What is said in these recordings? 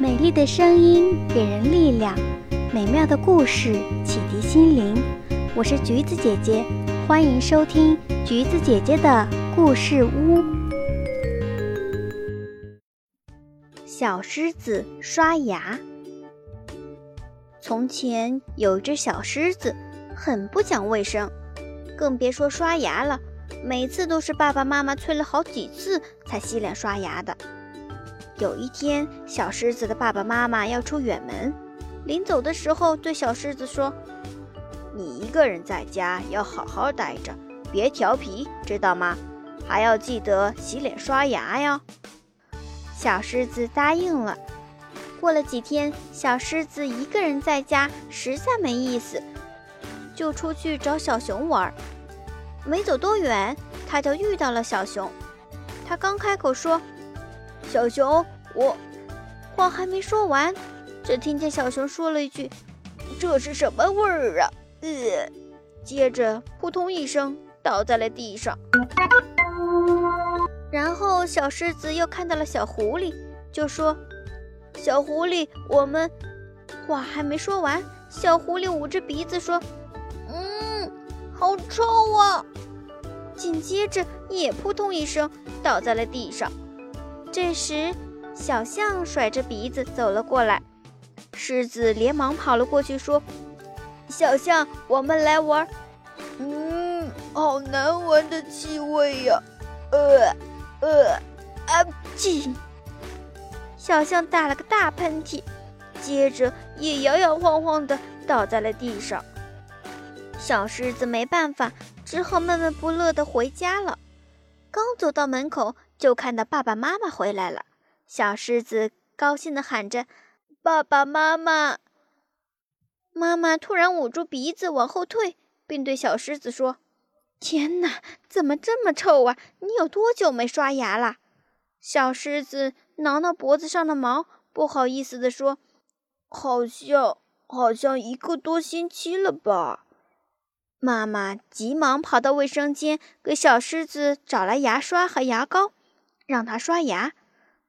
美丽的声音给人力量，美妙的故事启迪心灵。我是橘子姐姐，欢迎收听橘子姐姐的故事屋。小狮子刷牙。从前有一只小狮子，很不讲卫生，更别说刷牙了。每次都是爸爸妈妈催了好几次才洗脸刷牙的。有一天，小狮子的爸爸妈妈要出远门，临走的时候对小狮子说：“你一个人在家要好好待着，别调皮，知道吗？还要记得洗脸刷牙呀。”小狮子答应了。过了几天，小狮子一个人在家实在没意思，就出去找小熊玩。没走多远，他就遇到了小熊。他刚开口说：“小熊，我……”话还没说完，只听见小熊说了一句：“这是什么味儿啊？”呃，接着扑通一声倒在了地上。然后小狮子又看到了小狐狸，就说：“小狐狸，我们……”话还没说完，小狐狸捂着鼻子说。嗯好臭啊！紧接着也扑通一声倒在了地上。这时，小象甩着鼻子走了过来，狮子连忙跑了过去，说：“小象，我们来玩。”嗯，好难闻的气味呀！呃呃，啊嚏！小象打了个大喷嚏，接着也摇摇晃晃地倒在了地上。小狮子没办法，只好闷闷不乐地回家了。刚走到门口，就看到爸爸妈妈回来了。小狮子高兴地喊着：“爸爸妈妈！”妈妈突然捂住鼻子往后退，并对小狮子说：“天哪，怎么这么臭啊？你有多久没刷牙了？”小狮子挠挠脖子上的毛，不好意思地说：“好像，好像一个多星期了吧。”妈妈急忙跑到卫生间，给小狮子找来牙刷和牙膏，让它刷牙。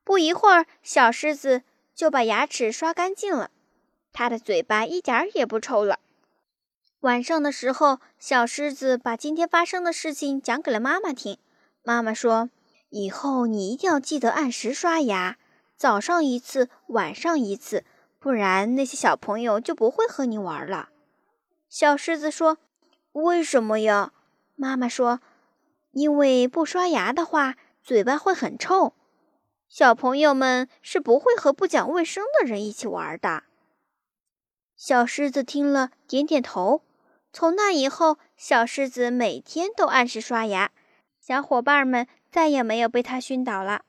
不一会儿，小狮子就把牙齿刷干净了，它的嘴巴一点儿也不臭了。晚上的时候，小狮子把今天发生的事情讲给了妈妈听。妈妈说：“以后你一定要记得按时刷牙，早上一次，晚上一次，不然那些小朋友就不会和你玩了。”小狮子说。为什么呀？妈妈说：“因为不刷牙的话，嘴巴会很臭。小朋友们是不会和不讲卫生的人一起玩的。”小狮子听了，点点头。从那以后，小狮子每天都按时刷牙，小伙伴们再也没有被它熏倒了。